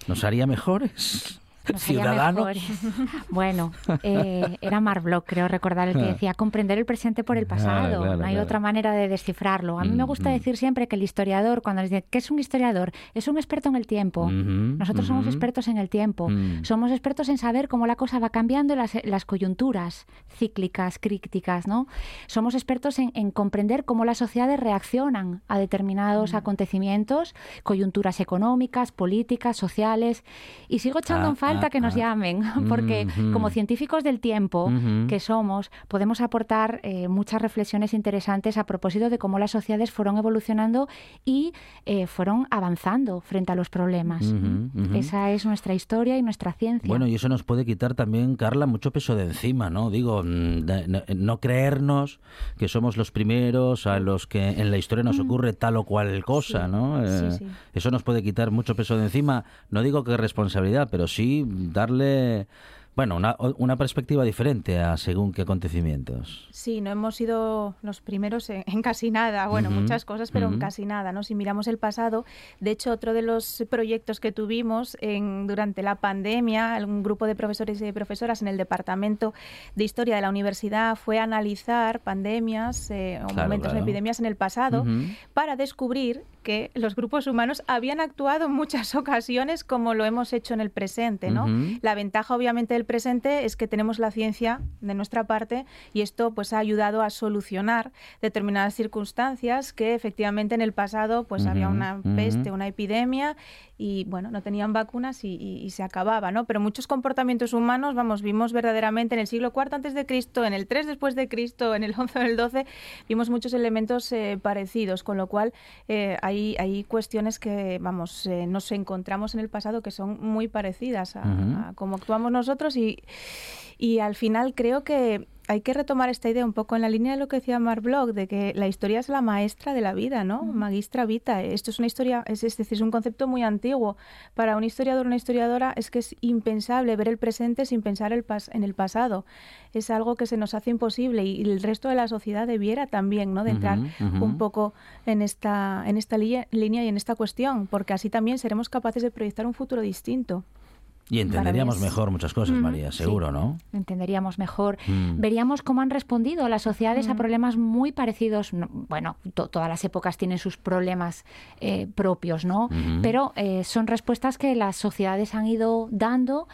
nos haría mejores. Nos haría Ciudadano. mejores. <laughs> Bueno, eh, era Mark Bloch, creo recordar, el que decía comprender el presente por el pasado. claro, no hay claro. otra manera de descifrarlo. A mí me gusta Mm, mm. decir siempre que el historiador, cuando les dice, ¿qué es un historiador? Es un experto en el tiempo. Ujú, Nosotros somos ujú. expertos en el tiempo. Mm. Somos expertos en saber cómo la cosa va cambiando las, las coyunturas cíclicas, críticas, ¿no? Somos expertos en, en comprender cómo las sociedades reaccionan a determinados acontecimientos, coyunturas económicas, políticas, sociales. Y sigo echando Ah, en falta ah, que nos llamen, <laughs> porque como científicos del tiempo que somos, podemos aportar eh, muchas reflexiones interesantes a propósito de cómo las sociedades fueron evolucionando y eh, fueron avanzando frente a los problemas. Ujú. Esa es nuestra historia y nuestra ciencia. Bueno, y eso nos puede quitar también, Carla, mucho peso de encima, ¿no? Digo, mm, no, no creernos que somos los primeros a los que en la historia nos ocurre tal o cual cosa, Sí, ¿no? sí, Eh, sí. Eso nos puede quitar mucho peso de encima. No digo que responsabilidad, pero sí darle, bueno, una, una perspectiva diferente a según qué acontecimientos. Sí, no hemos sido los primeros en, en casi nada, bueno, muchas cosas, pero en casi nada, ¿no? Si miramos el pasado, de hecho, otro de los proyectos que tuvimos en, durante la pandemia, un grupo de profesores y de profesoras en el Departamento de Historia de la Universidad fue analizar pandemias eh, o Claro, momentos claro. de epidemias en el pasado para descubrir que los grupos humanos habían actuado en muchas <laughs> ocasiones como lo hemos hecho en el presente, ¿no? Ujú. La ventaja, obviamente, del presente es que tenemos la ciencia de nuestra parte y esto pues ha ayudado a solucionar determinadas circunstancias que efectivamente en el pasado pues había Ujú, una ujú. peste, una epidemia y bueno, no tenían vacunas y, y- y se acababa, ¿no? Pero muchos comportamientos humanos, vamos, vimos verdaderamente en el siglo IV antes de Cristo, en el 3 después de Cristo, en el 11 o en el 12, vimos muchos elementos eh, parecidos, con lo cual eh, hay, hay cuestiones que, vamos, eh, nos encontramos en el pasado que son muy parecidas a, Ujú. a cómo actuamos nosotros y, y al final creo que hay que retomar esta idea un poco en la línea de lo que decía Mark Bloch, de que la historia es la maestra de la vida, ¿no? Magistra vita. Esto es una historia, es, es decir, es un concepto muy antiguo. Para un historiador o una historiadora es que es impensable ver el presente sin pensar el pas- en el pasado. Es algo que se nos hace imposible y el resto de la sociedad debiera también, ¿no? De entrar un poco en esta, en esta línea y en esta cuestión, porque así también seremos capaces de proyectar un futuro distinto. Y entenderíamos mejor muchas cosas, María, sí. seguro, ¿no? entenderíamos mejor. Mm. Veríamos cómo han respondido las sociedades a problemas muy parecidos. No, bueno, to- todas las épocas tienen sus problemas eh, propios, ¿no? Pero eh, son respuestas que las sociedades han ido dando.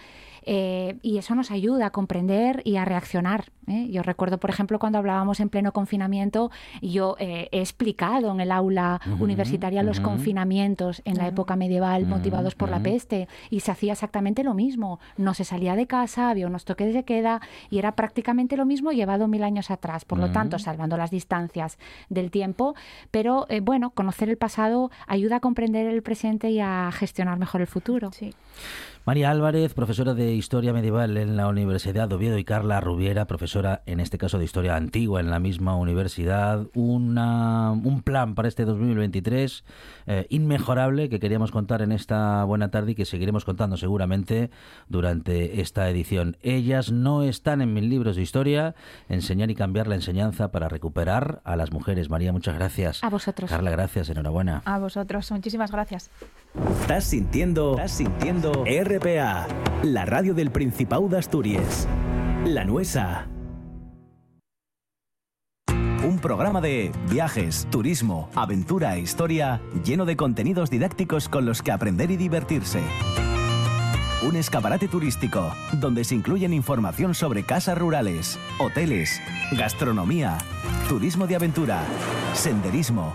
Eh, y eso nos ayuda a comprender y a reaccionar. ¿eh? Yo recuerdo, por ejemplo, cuando hablábamos en pleno confinamiento, yo eh, he explicado en el aula universitaria los confinamientos en la época medieval motivados por la peste y se hacía exactamente lo mismo. No se salía de casa, había unos toques de queda y era prácticamente lo mismo llevado mil años atrás. Por lo tanto, salvando las distancias del tiempo, pero eh, bueno, conocer el pasado ayuda a comprender el presente y a gestionar mejor el futuro. Sí. María Álvarez, profesora de Historia Medieval en la Universidad de Oviedo y Carla Rubiera, profesora en este caso de Historia Antigua en la misma universidad. Una, un plan para este 2023 eh, inmejorable que queríamos contar en esta buena tarde y que seguiremos contando seguramente durante esta edición. Ellas no están en mis libros de historia, enseñar y cambiar la enseñanza para recuperar a las mujeres. María, muchas gracias. A vosotros. Carla, gracias, enhorabuena. A vosotros, muchísimas gracias. Estás sintiendo, estás sintiendo RPA, la radio del Principado de Asturias. La Nuesa. Un programa de viajes, turismo, aventura e historia lleno de contenidos didácticos con los que aprender y divertirse. Un escaparate turístico donde se incluyen información sobre casas rurales, hoteles, gastronomía, turismo de aventura, senderismo,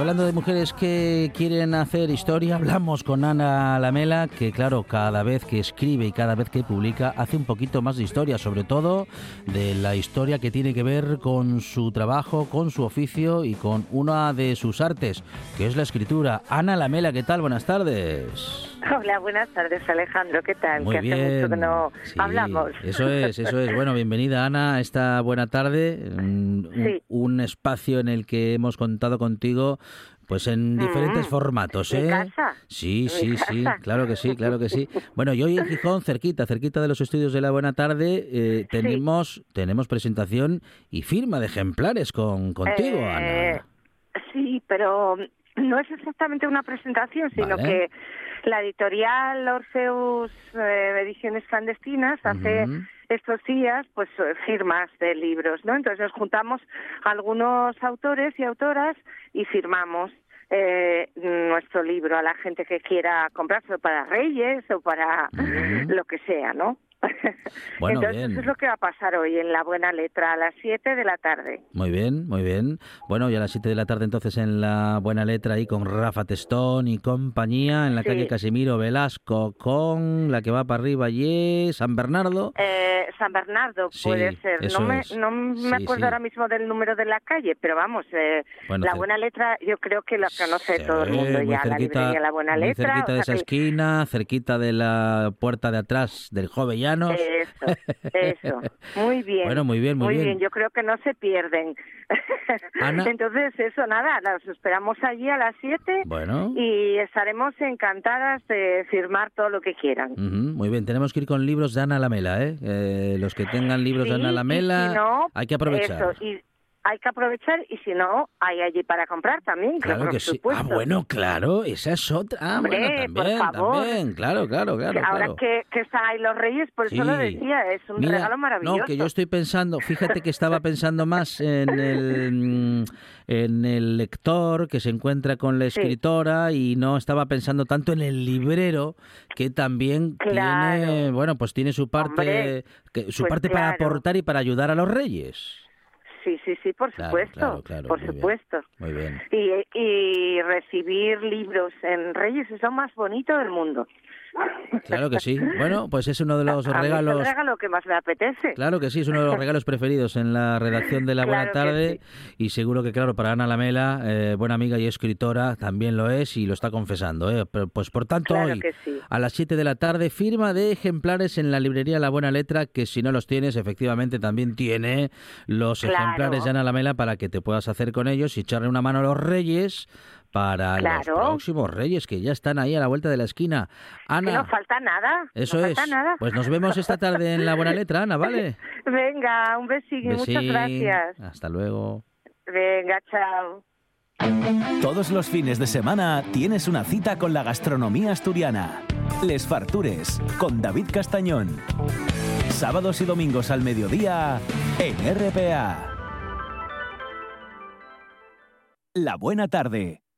Hablando de mujeres que quieren hacer historia, hablamos con Ana Lamela, que claro, cada vez que escribe y cada vez que publica hace un poquito más de historia, sobre todo de la historia que tiene que ver con su trabajo, con su oficio y con una de sus artes, que es la escritura. Ana Lamela, ¿qué tal? Buenas tardes. Hola, buenas tardes Alejandro, ¿qué tal? Muy que bien. hace mucho que no Sí, hablamos. Eso es, eso es. Bueno, bienvenida Ana a esta buena tarde, un, Sí. un espacio en el que hemos contado contigo pues en diferentes Mm. formatos, ¿Mi ¿eh? casa? Sí, ¿Mi sí, sí, claro que sí, claro que sí. Bueno, y hoy en Gijón, cerquita, cerquita de los estudios de la Buena Tarde, eh, tenemos, tenemos presentación y firma de ejemplares con contigo, Eh, Ana. Sí, pero no es exactamente una presentación, sino Vale. que la editorial Orfeus eh, Ediciones Clandestinas hace. Estos días pues eh, firmas de libros, ¿no? Entonces nos juntamos algunos autores y autoras y firmamos eh, nuestro libro a la gente que quiera comprárselo para Reyes o para lo que sea, ¿no? <laughs> Bueno, Entonces bien. eso es lo que va a pasar hoy en La Buena Letra a las 7 de la tarde. Muy bien, muy bien. Bueno, y a las 7 de la tarde entonces en la buena letra ahí con Rafa Testón y compañía en la Sí. calle Casimiro Velasco con la que va para arriba allí, San Bernardo. Eh, San Bernardo Sí, puede ser. No me, no me Sí, acuerdo ahora mismo del número de la calle, pero vamos, eh, Bueno, la buena letra yo creo que la conoce todo el mundo ya, la librería La Buena Letra. cerquita o de sea esa que- esquina, cerquita de la puerta de atrás del Eso, eso. Muy bien. Bueno, muy bien, muy bien. Yo creo que no se pierden. Ana. <laughs> Entonces, eso, nada, los esperamos allí a las 7 Bueno. y estaremos encantadas de firmar todo lo que quieran. Muy bien, tenemos que ir con libros de Ana Lamela, ¿eh? Eh, los que tengan libros de Ana Lamela, si no, hay que aprovechar. Eso, y hay que aprovechar y si no, hay allí para comprar también, Claro por que sí. supuesto. Ah, bueno, claro, esa es otra. Ah, Hombre, bueno, por también, favor. también, claro, claro, claro. Ahora claro. que, que están ahí los reyes, por eso lo Sí. decía, es un Mira, regalo maravilloso. No, que yo estoy pensando, fíjate que estaba pensando más en el, mm, en el lector que se encuentra con la <laughs> Sí. escritora y no estaba pensando tanto en el librero que también Claro. tiene, bueno, pues tiene su parte, Hombre, que- su pues parte para aportar y para ayudar a los reyes. Sí, sí, sí, por Claro, supuesto, claro, claro, por muy bien. supuesto. Muy bien. Y, y recibir libros en Reyes es lo más bonito del mundo. Claro que sí. Bueno, pues es uno de los A mí es regalos. el regalo que más me apetece. Claro que sí, es uno de los regalos preferidos en la redacción de La <laughs> Buena Claro Tarde y seguro que, claro, para Ana Lamela, eh, buena amiga y escritora, también lo es y lo está confesando. ¿eh? Pero, Pues por tanto, Claro hoy sí. a las 7 de la tarde, firma de ejemplares en la librería La Buena Letra, que si no los tienes, efectivamente también tiene los Claro. ejemplares de Ana Lamela para que te puedas hacer con ellos y echarle una mano a los reyes para los próximos reyes que ya están ahí a la vuelta de la esquina. Que Ana. no falta nada. Eso no es. falta nada. Pues nos vemos esta tarde en La Buena Letra, Ana, ¿vale? <laughs> Venga, un besín, muchas Besín. gracias. Hasta luego. Venga, chao. Todos los fines de semana tienes una cita con la gastronomía asturiana. Les Fartures, con David Castañón. Sábados y domingos al mediodía en RPA. La Buena Tarde,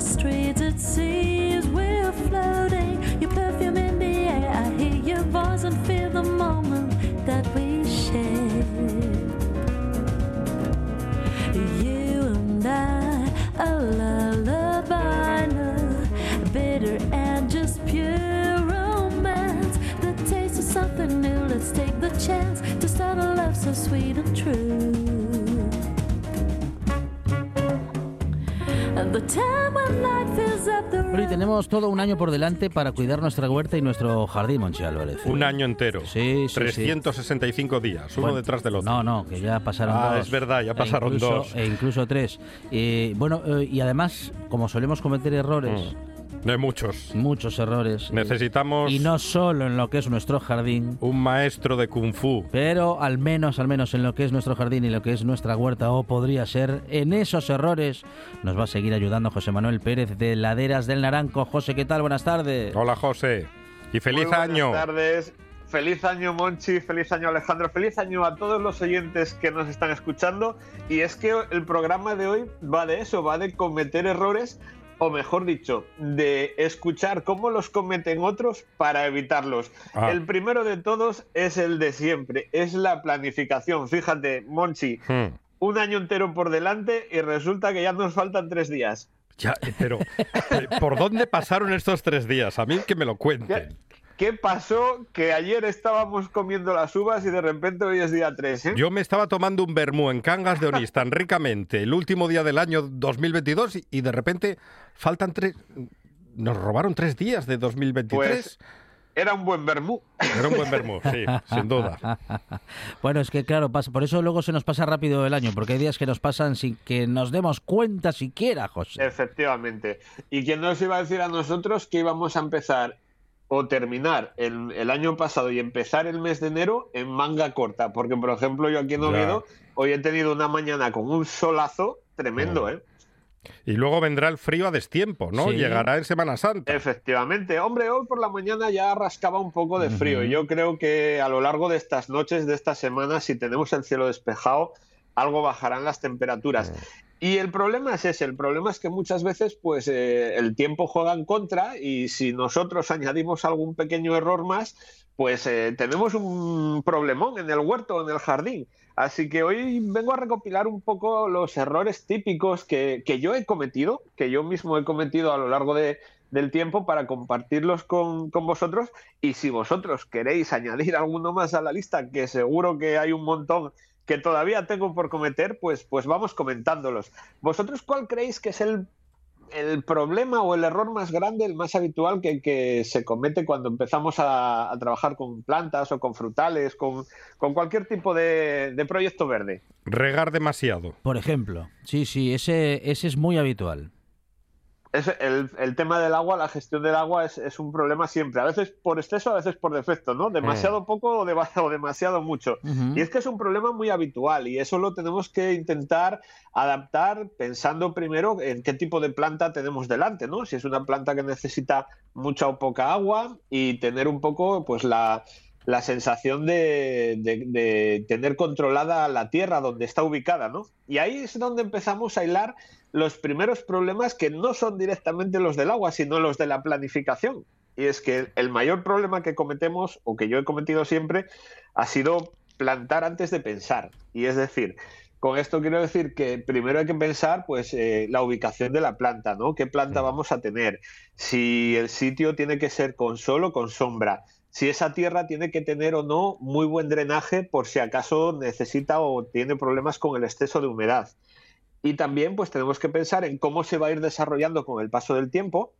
Streets. It seems we're floating. Your perfume in the air. I hear your voice and feel the moment that we share. You and I, a lullaby, no bitter and just pure romance. The taste of something new. Let's take the chance to start a love so sweet and true. The time Bueno, y tenemos todo un año por delante para cuidar nuestra huerta y nuestro jardín, Monchi Álvarez. Un año entero. Sí, sí, sí. 365 días, uno Bueno, detrás del otro. No, no, que ya pasaron Ah, dos. es verdad, ya E pasaron incluso- dos. E incluso tres. Eh, bueno, eh, y además, como solemos cometer errores, De muchos. Muchos errores. Necesitamos Y no solo en lo que es nuestro jardín, un maestro de kung fu. pero al menos, al menos en lo que es nuestro jardín y lo que es nuestra huerta, o podría ser, en esos errores nos va a seguir ayudando José Manuel Pérez de Laderas del Naranco. José, ¿qué tal? Buenas tardes. Hola, José. Y feliz Muy buenas año. tardes. Feliz año Monchi, feliz año Alejandro, feliz año a todos los oyentes que nos están escuchando. Y es que el programa de hoy va de eso, va de cometer errores, o mejor dicho, de escuchar cómo los cometen otros para evitarlos. Ah. El primero de todos es el de siempre, es la planificación. Fíjate, Monchi, Hmm. un año entero por delante y resulta que ya nos faltan tres días. Ya, pero eh, ¿por dónde pasaron estos tres días? A mí que me lo cuenten. ¿Qué pasó? Que ayer estábamos comiendo las uvas y de repente hoy es día 3, ¿eh? Yo me estaba tomando un vermú en Cangas de Onís <laughs> tan ricamente el último día del año 2022 y, y de repente faltan tres... Nos robaron tres días de 2023. Pues era un buen vermú. Era un buen vermú, sí, <laughs> sin duda. Bueno, es que claro, pasa, por eso luego se nos pasa rápido el año, porque hay días que nos pasan sin que nos demos cuenta siquiera, José. Efectivamente. ¿Y quién nos iba a decir a nosotros que íbamos a empezar o terminar el, el año pasado y empezar el mes de enero en manga corta? Porque, por ejemplo, yo aquí en Ya. Oviedo hoy he tenido una mañana con un solazo tremendo, ¿eh? Y luego vendrá el frío a destiempo, ¿no? Sí. Llegará en Semana Santa. Efectivamente. Hombre, hoy por la mañana ya rascaba un poco de frío. Y Yo creo que a lo largo de estas noches, de esta semana, si tenemos el cielo despejado, algo bajarán las temperaturas. Y el problema es ese, el problema es que muchas veces pues eh, el tiempo juega en contra y si nosotros añadimos algún pequeño error más, pues eh, tenemos un problemón en el huerto o en el jardín. Así que hoy vengo a recopilar un poco los errores típicos que, que yo he cometido, que yo mismo he cometido a lo largo de, del tiempo para compartirlos con, con vosotros y si vosotros queréis añadir alguno más a la lista, que seguro que hay un montón que todavía tengo por cometer, pues, pues vamos comentándolos. ¿Vosotros cuál creéis que es el, el problema o el error más grande, el más habitual que, que se comete cuando empezamos a, a trabajar con plantas o con frutales, con, con cualquier tipo de, de proyecto verde? Regar demasiado. Por ejemplo, sí, sí, ese, ese es muy habitual. Es el, el tema del agua, la gestión del agua es, es un problema siempre. A veces por exceso, a veces por defecto, ¿no? Demasiado poco o, dema- o demasiado mucho. Y es que es un problema muy habitual y eso lo tenemos que intentar adaptar pensando primero en qué tipo de planta tenemos delante, ¿no? Si es una planta que necesita mucha o poca agua y tener un poco, pues la, la sensación de, de- de tener controlada la tierra donde está ubicada, ¿no? Y ahí es donde empezamos a hilar los primeros problemas que no son directamente los del agua, sino los de la planificación. Y es que el mayor problema que cometemos, o que yo he cometido siempre, ha sido plantar antes de pensar. Y es decir, con esto quiero decir que primero hay que pensar pues eh, la ubicación de la planta, ¿no? ¿Qué planta vamos a tener? Si el sitio tiene que ser con sol o con sombra. Si esa tierra tiene que tener o no muy buen drenaje por si acaso necesita o tiene problemas con el exceso de humedad. Y también pues tenemos que pensar en cómo se va a ir desarrollando con el paso del tiempo,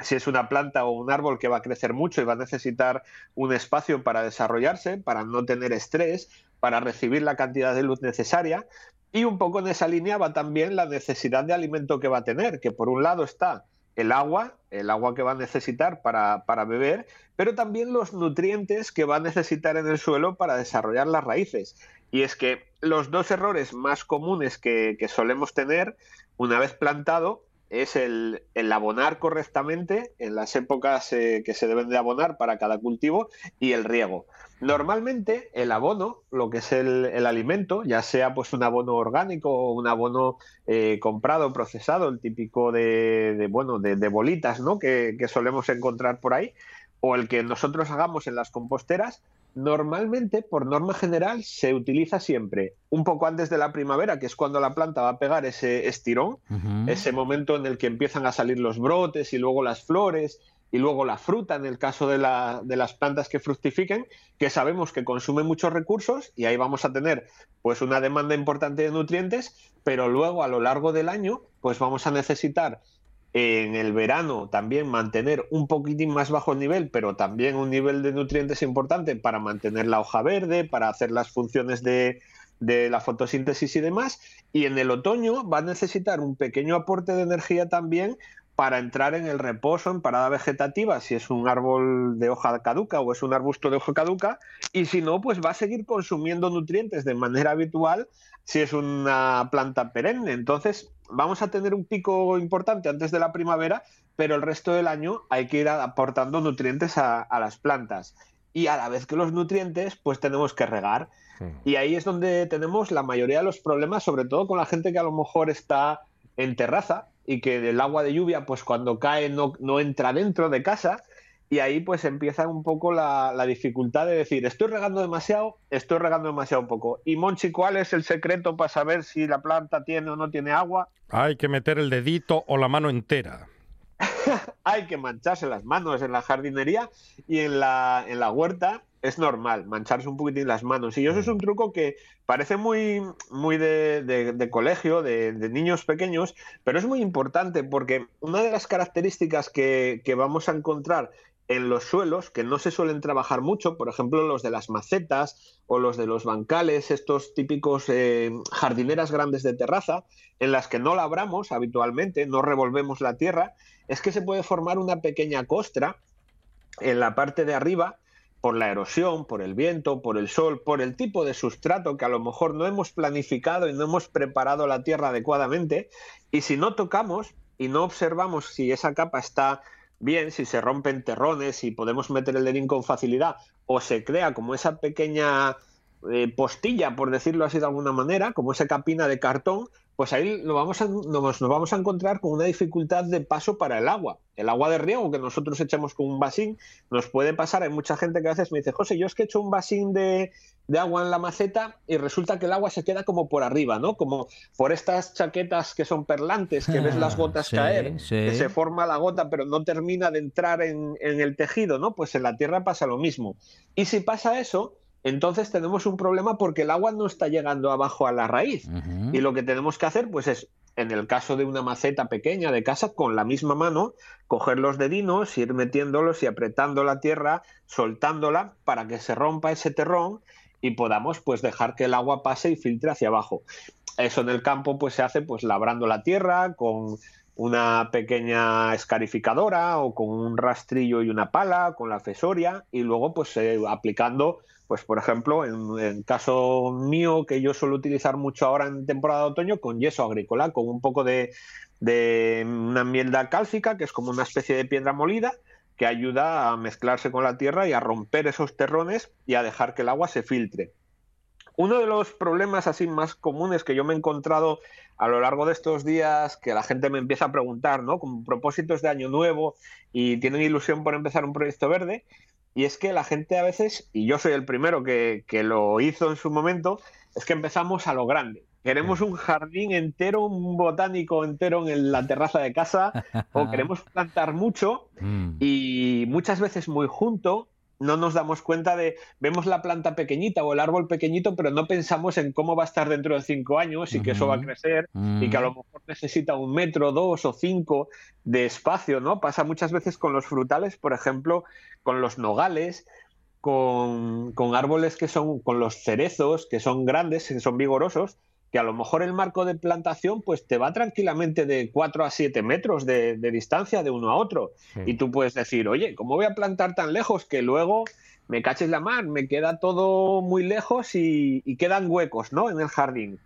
si es una planta o un árbol que va a crecer mucho y va a necesitar un espacio para desarrollarse, para no tener estrés, para recibir la cantidad de luz necesaria. Y un poco en esa línea va también la necesidad de alimento que va a tener, que por un lado está el agua, el agua que va a necesitar para, para beber, pero también los nutrientes que va a necesitar en el suelo para desarrollar las raíces. Y es que los dos errores más comunes que, que solemos tener una vez plantado es el, el abonar correctamente en las épocas eh, que se deben de abonar para cada cultivo y el riego. Normalmente el abono, lo que es el, el alimento, ya sea pues un abono orgánico o un abono eh, comprado, procesado, el típico de, de, bueno, de, de bolitas ¿no? que, que solemos encontrar por ahí, o el que nosotros hagamos en las composteras, normalmente, por norma general, se utiliza siempre un poco antes de la primavera, que es cuando la planta va a pegar ese estirón, ese momento en el que empiezan a salir los brotes y luego las flores y luego la fruta en el caso de, la- de las plantas que fructifiquen, que sabemos que consumen muchos recursos y ahí vamos a tener pues una demanda importante de nutrientes, pero luego a lo largo del año pues vamos a necesitar en el verano también mantener un poquitín más bajo el nivel, pero también un nivel de nutrientes importante para mantener la hoja verde, para hacer las funciones de, de la fotosíntesis y demás. Y en el otoño va a necesitar un pequeño aporte de energía también para entrar en el reposo en parada vegetativa, si es un árbol de hoja caduca o es un arbusto de hoja caduca, y si no, pues va a seguir consumiendo nutrientes de manera habitual si es una planta perenne. Entonces, vamos a tener un pico importante antes de la primavera, pero el resto del año hay que ir aportando nutrientes a, a las plantas. Y a la vez que los nutrientes, pues tenemos que regar. Y ahí es donde tenemos la mayoría de los problemas, sobre todo con la gente que a lo mejor está en terraza y que el agua de lluvia, pues cuando cae no, no entra dentro de casa. Y ahí pues empieza un poco la, la dificultad de decir, estoy regando demasiado, estoy regando demasiado poco. Y Monchi, ¿cuál es el secreto para saber si la planta tiene o no tiene agua? Hay que meter el dedito o la mano entera. <laughs> Hay que mancharse las manos en la jardinería y en la, en la huerta es normal mancharse un poquitín las manos. Y eso es un truco que parece muy, muy de, de- de colegio, de, de niños pequeños, pero es muy importante porque una de las características que, que vamos a encontrar en los suelos que no se suelen trabajar mucho, por ejemplo los de las macetas o los de los bancales, estos típicos eh, jardineras grandes de terraza, en las que no labramos habitualmente, no revolvemos la tierra, es que se puede formar una pequeña costra en la parte de arriba por la erosión, por el viento, por el sol, por el tipo de sustrato que a lo mejor no hemos planificado y no hemos preparado la tierra adecuadamente. Y si no tocamos y no observamos si esa capa está bien, si se rompen terrones, si podemos meter el dedín con facilidad, o se crea como esa pequeña eh, postilla, por decirlo así de alguna manera, como esa capina de cartón, pues ahí lo vamos a- nos, nos vamos a encontrar con una dificultad de paso para el agua. El agua de riego que nosotros echamos con un vasín nos puede pasar. Hay mucha gente que a veces me dice, José, yo es que echo un vasín de, de agua en la maceta y resulta que el agua se queda como por arriba, ¿no? Como por estas chaquetas que son perlantes, que ves las gotas Sí, caer, sí. que se forma la gota pero no termina de entrar en, en el tejido, ¿no? Pues en la tierra pasa lo mismo. Y si pasa eso, entonces tenemos un problema porque el agua no está llegando abajo a la raíz. Y lo que tenemos que hacer, pues es, en el caso de una maceta pequeña de casa, con la misma mano, coger los dedinos, ir metiéndolos y apretando la tierra, soltándola para que se rompa ese terrón y podamos pues dejar que el agua pase y filtre hacia abajo. Eso en el campo pues se hace pues labrando la tierra con una pequeña escarificadora o con un rastrillo y una pala, con la fesoria y luego pues eh, aplicando pues por ejemplo, en el caso mío, que yo suelo utilizar mucho ahora en temporada de otoño, con yeso agrícola, con un poco de, una mierda cálcica, que es como una especie de piedra molida, que ayuda a mezclarse con la tierra y a romper esos terrones y a dejar que el agua se filtre. Uno de los problemas así más comunes que yo me he encontrado a lo largo de estos días, que la gente me empieza a preguntar, ¿no? Con propósitos de año nuevo y tienen ilusión por empezar un proyecto verde, y es que la gente a veces, y yo soy el primero que, que lo hizo en su momento, es que empezamos a lo grande. Queremos un jardín entero, un botánico entero en la terraza de casa, o <laughs> queremos plantar mucho Mm. y muchas veces muy junto. No nos damos cuenta de, vemos la planta pequeñita o el árbol pequeñito, pero no pensamos en cómo va a estar dentro de cinco años y que eso va a crecer y que a lo mejor necesita un metro, dos o cinco de espacio, ¿no? Pasa muchas veces con los frutales, por ejemplo, con los nogales, con, con árboles que son, con los cerezos, que son grandes, que son vigorosos, que a lo mejor el marco de plantación pues te va tranquilamente de 4 a 7 metros de, de distancia de uno a otro. Y tú puedes decir, oye, ¿cómo voy a plantar tan lejos que luego me caches la mar, me queda todo muy lejos y, y quedan huecos, ¿no? En el jardín.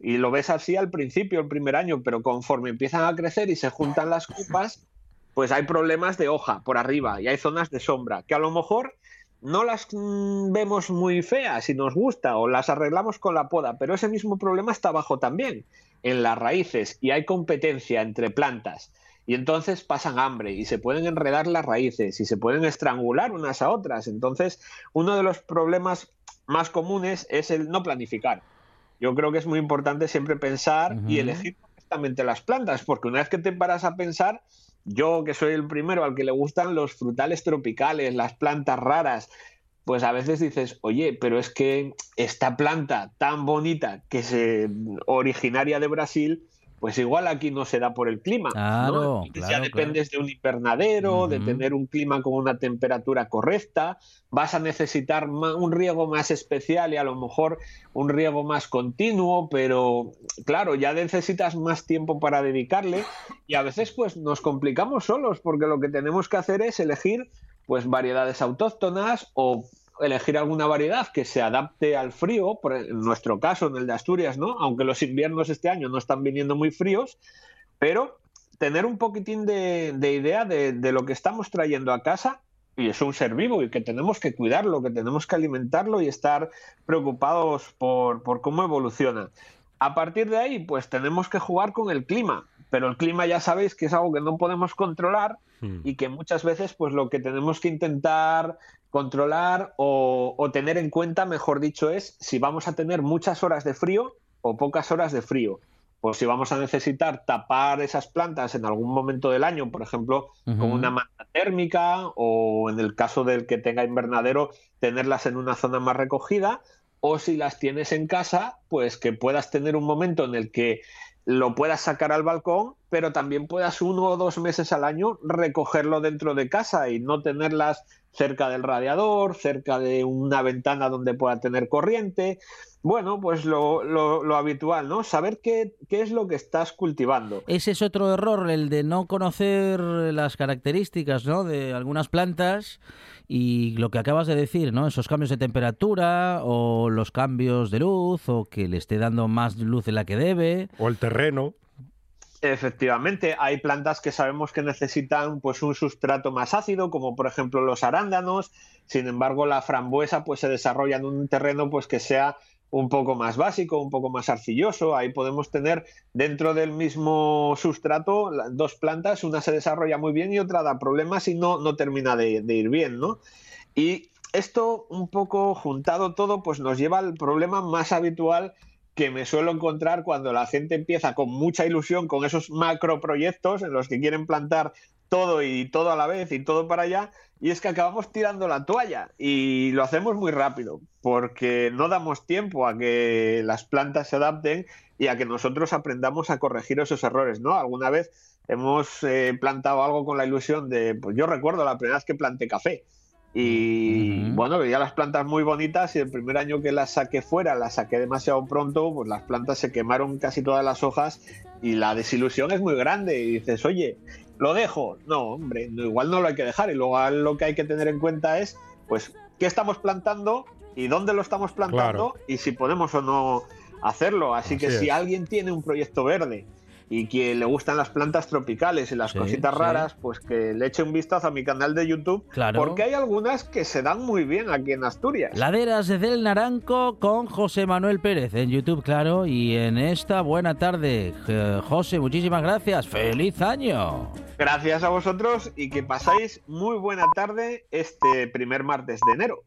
Y lo ves así al principio, el primer año, pero conforme empiezan a crecer y se juntan las copas, pues hay problemas de hoja por arriba y hay zonas de sombra que a lo mejor no las mm, vemos muy feas y nos gusta o las arreglamos con la poda, pero ese mismo problema está abajo también, en las raíces y hay competencia entre plantas y entonces pasan hambre y se pueden enredar las raíces y se pueden estrangular unas a otras. Entonces, uno de los problemas más comunes es el no planificar. Yo creo que es muy importante siempre pensar y elegir correctamente las plantas, porque una vez que te paras a pensar, yo que soy el primero al que le gustan los frutales tropicales, las plantas raras, pues a veces dices, oye, pero es que esta planta tan bonita que es originaria de Brasil, pues igual aquí no se da por el clima. Claro, ¿no? Claro, ya dependes de un invernadero, de tener un clima con una temperatura correcta, vas a necesitar un riego más especial y a lo mejor un riego más continuo, pero claro, ya necesitas más tiempo para dedicarle y a veces pues nos complicamos solos porque lo que tenemos que hacer es elegir pues variedades autóctonas o elegir alguna variedad que se adapte al frío, por en nuestro caso, en el de Asturias, ¿no? Aunque los inviernos este año no están viniendo muy fríos, pero tener un poquitín de, de idea de, de lo que estamos trayendo a casa y es un ser vivo y que tenemos que cuidarlo, que tenemos que alimentarlo y estar preocupados por, por cómo evoluciona. A partir de ahí, pues tenemos que jugar con el clima, pero el clima ya sabéis que es algo que no podemos controlar Mm. y que muchas veces pues lo que tenemos que intentar controlar o, o tener en cuenta, mejor dicho, es si vamos a tener muchas horas de frío o pocas horas de frío. Pues si vamos a necesitar tapar esas plantas en algún momento del año, por ejemplo, con una manta térmica o en el caso del que tenga invernadero, tenerlas en una zona más recogida, o si las tienes en casa, pues que puedas tener un momento en el que lo puedas sacar al balcón, pero también puedas uno o dos meses al año recogerlo dentro de casa y no tenerlas cerca del radiador, cerca de una ventana donde pueda tener corriente. Bueno, pues lo, lo- lo habitual, ¿no? Saber qué, qué es lo que estás cultivando. Ese es otro error, el de no conocer las características ¿no? de algunas plantas y lo que acabas de decir, ¿no? Esos cambios de temperatura o los cambios de luz o que le esté dando más luz de la que debe. O el terreno. Efectivamente, hay plantas que sabemos que necesitan pues un sustrato más ácido, como por ejemplo los arándanos. Sin embargo, la frambuesa pues se desarrolla en un terreno pues que sea un poco más básico, un poco más arcilloso. Ahí podemos tener dentro del mismo sustrato dos plantas, una se desarrolla muy bien y otra da problemas y no, no termina de, de ir bien, ¿no? Y esto un poco juntado todo pues nos lleva al problema más habitual que me suelo encontrar cuando la gente empieza con mucha ilusión con esos macroproyectos en los que quieren plantar todo y todo a la vez y todo para allá, y es que acabamos tirando la toalla y lo hacemos muy rápido porque no damos tiempo a que las plantas se adapten y a que nosotros aprendamos a corregir esos errores, ¿no? Alguna vez hemos eh, plantado algo con la ilusión de, pues yo recuerdo la primera vez que planté café y bueno, veía las plantas muy bonitas y el primer año que las saqué fuera, las saqué demasiado pronto, pues las plantas se quemaron casi todas las hojas y la desilusión es muy grande y dices, oye, ¿lo dejo? No, hombre, no, igual no lo hay que dejar y luego lo que hay que tener en cuenta es, pues, qué estamos plantando y dónde lo estamos plantando y si podemos o no hacerlo. Así, que si alguien tiene un proyecto verde y que le gustan las plantas tropicales y las Sí, cositas sí. raras, pues que le eche un vistazo a mi canal de YouTube, Claro. porque hay algunas que se dan muy bien aquí en Asturias. Laderas del Naranco con José Manuel Pérez en YouTube, claro, y en esta buena tarde. Eh, José, muchísimas gracias. ¡Feliz año! Gracias a vosotros y que pasáis muy buena tarde este primer martes de enero.